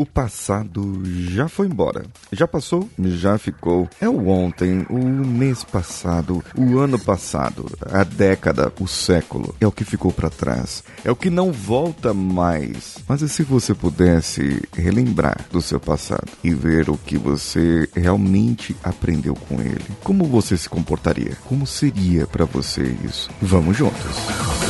O passado já foi embora. Já passou? Já ficou. É o ontem, o mês passado, o ano passado, a década, o século. É o que ficou para trás. É o que não volta mais. Mas e se você pudesse relembrar do seu passado e ver o que você realmente aprendeu com ele? Como você se comportaria? Como seria para você isso? Vamos juntos.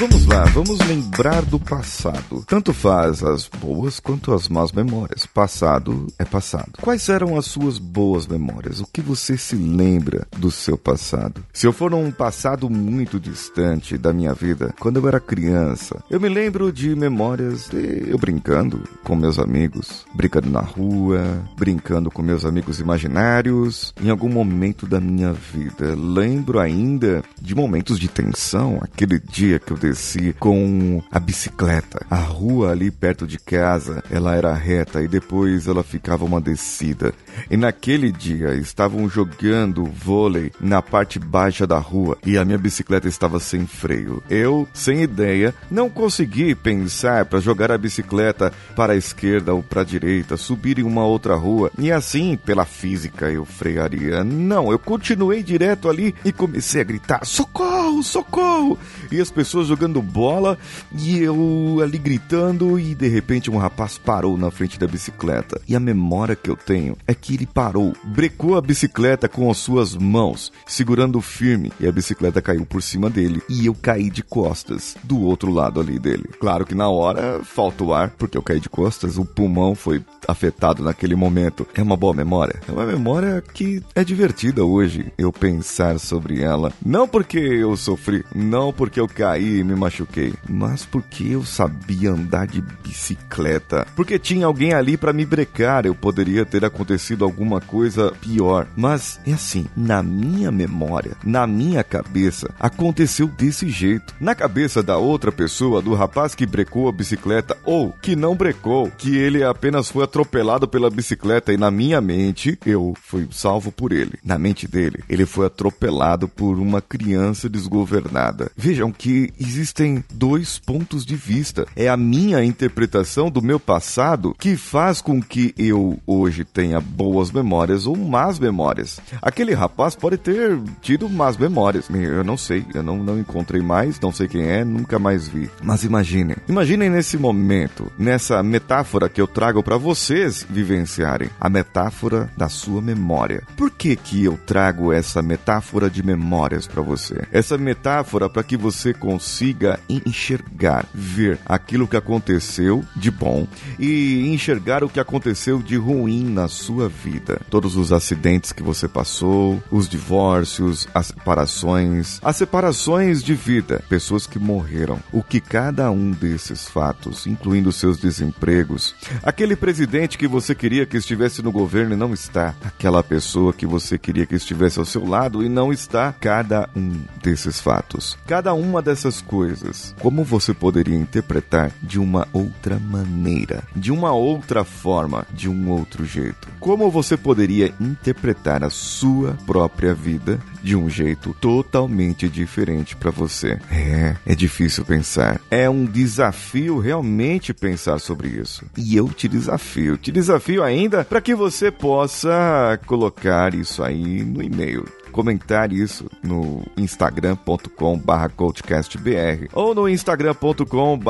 Vamos lá, vamos lembrar do passado. Tanto faz as boas quanto as más memórias. Passado é passado. Quais eram as suas boas memórias? O que você se lembra do seu passado? Se eu for um passado muito distante da minha vida, quando eu era criança, eu me lembro de memórias de eu brincando com meus amigos, brincando na rua, brincando com meus amigos imaginários, em algum momento da minha vida. Lembro ainda de momentos de tensão, aquele dia que eu desci com a bicicleta. A rua ali perto de casa, ela era reta e depois ela ficava uma descida. E naquele dia estavam jogando vôlei na parte baixa da rua e a minha bicicleta estava sem freio. Eu, sem ideia, não consegui pensar para jogar a bicicleta para a esquerda ou para a direita, subir em uma outra rua e assim, pela física, eu frearia. Não, eu continuei direto ali e comecei a gritar: socorro, socorro! E as pessoas jogando bola e eu ali gritando e de repente um rapaz parou na frente da bicicleta. E a memória que eu tenho é que ele parou, brecou a bicicleta com as suas mãos, segurando firme e a bicicleta caiu por cima dele e eu caí de costas do outro lado ali dele. Claro que na hora faltou ar porque eu caí de costas, o pulmão foi afetado naquele momento. É uma boa memória. É uma memória que é divertida hoje eu pensar sobre ela. Não porque eu sofri, não porque eu caí e me machuquei, mas porque eu sabia andar de bicicleta. Porque tinha alguém ali para me brecar, eu poderia ter acontecido alguma coisa pior. Mas é assim, na minha memória, na minha cabeça, aconteceu desse jeito. Na cabeça da outra pessoa, do rapaz que brecou a bicicleta ou que não brecou, que ele apenas foi atropelado pela bicicleta e na minha mente eu fui salvo por ele. Na mente dele, ele foi atropelado por uma criança desgovernada. Vejam que existem dois pontos de vista. É a minha interpretação do meu passado que faz com que eu hoje tenha boas memórias ou más memórias. Aquele rapaz pode ter tido más memórias. Eu não sei, eu não, não encontrei mais, não sei quem é, nunca mais vi. Mas imaginem, imaginem nesse momento, nessa metáfora que eu trago para vocês vivenciarem, a metáfora da sua memória. Por que que eu trago essa metáfora de memórias para você? Essa metáfora para que você consiga enxergar, ver aquilo que aconteceu de bom e enxergar o que aconteceu de ruim na sua vida. Todos os acidentes que você passou, os divórcios, as separações, as separações de vida, pessoas que morreram. O que cada um desses fatos, incluindo seus desempregos, aquele presidente que você queria que estivesse no governo e não está, aquela pessoa que você queria que estivesse ao seu lado e não está, cada um desses fatos, cada uma dessas coisas, como você poderia interpretar de uma outra maneira, de uma outra forma, de um outro jeito? Como você poderia interpretar a sua própria vida de um jeito totalmente diferente para você? É, é difícil pensar. É um desafio realmente pensar sobre isso. E eu te desafio, te desafio ainda para que você possa colocar isso aí no e-mail comentar isso no instagram.com coachcastbr ou no instagram.com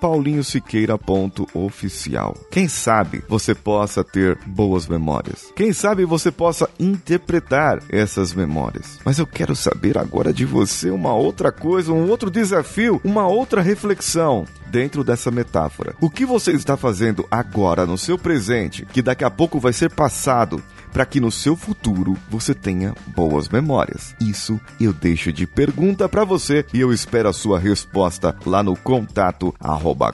paulinhosiqueira.oficial. Quem sabe você possa ter boas memórias. Quem sabe você possa interpretar essas memórias. Mas eu quero saber agora de você uma outra coisa, um outro desafio, uma outra reflexão. Dentro dessa metáfora. O que você está fazendo agora no seu presente, que daqui a pouco vai ser passado, para que no seu futuro você tenha boas memórias? Isso eu deixo de pergunta para você e eu espero a sua resposta lá no contato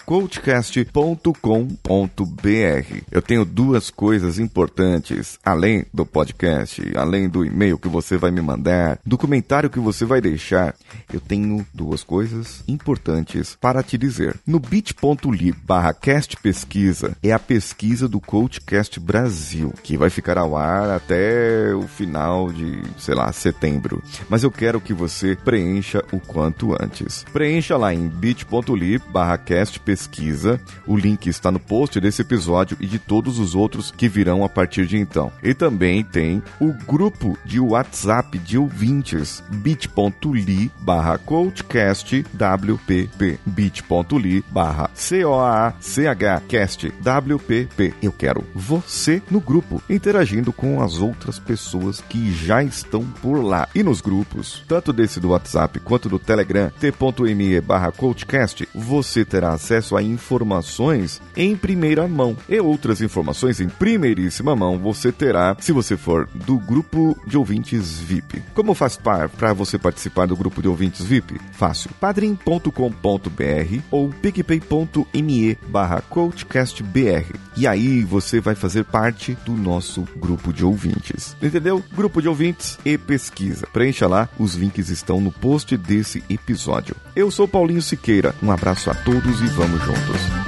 coachcast.com.br. Eu tenho duas coisas importantes, além do podcast, além do e-mail que você vai me mandar, do comentário que você vai deixar. Eu tenho duas coisas importantes para te dizer. No bit.ly barra cast pesquisa é a pesquisa do Coachcast Brasil, que vai ficar ao ar até o final de, sei lá, setembro. Mas eu quero que você preencha o quanto antes. Preencha lá em bit.ly barra cast pesquisa. O link está no post desse episódio e de todos os outros que virão a partir de então. E também tem o grupo de WhatsApp de ouvintes bit.ly barra coachcast WPP bit.ly barra C-O-A-C-H-cast WPP. Eu quero você no grupo, interagindo com as outras pessoas que já estão por lá. E nos grupos, tanto desse do WhatsApp quanto do Telegram, t.me barra coachcast, você terá acesso a informações em primeira mão. E outras informações em primeiríssima mão você terá se você for do grupo de ouvintes VIP. Como faz para você participar do grupo de ouvintes VIP? Fácil. padrim.com.br ou picpay.me barra coachcastbr. E aí você vai fazer parte do nosso grupo de ouvintes. Entendeu? Grupo de ouvintes e pesquisa. Preencha lá, os links estão no post desse episódio. Eu sou Paulinho Siqueira. Um abraço a todos e vamos juntos.